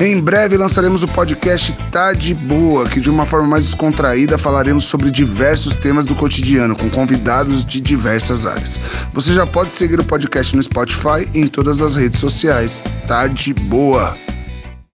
Em breve lançaremos o podcast Tá de Boa, que de uma forma mais descontraída falaremos sobre diversos temas do cotidiano, com convidados de diversas áreas. Você já pode seguir o podcast no Spotify e em todas as redes sociais. Tá de Boa!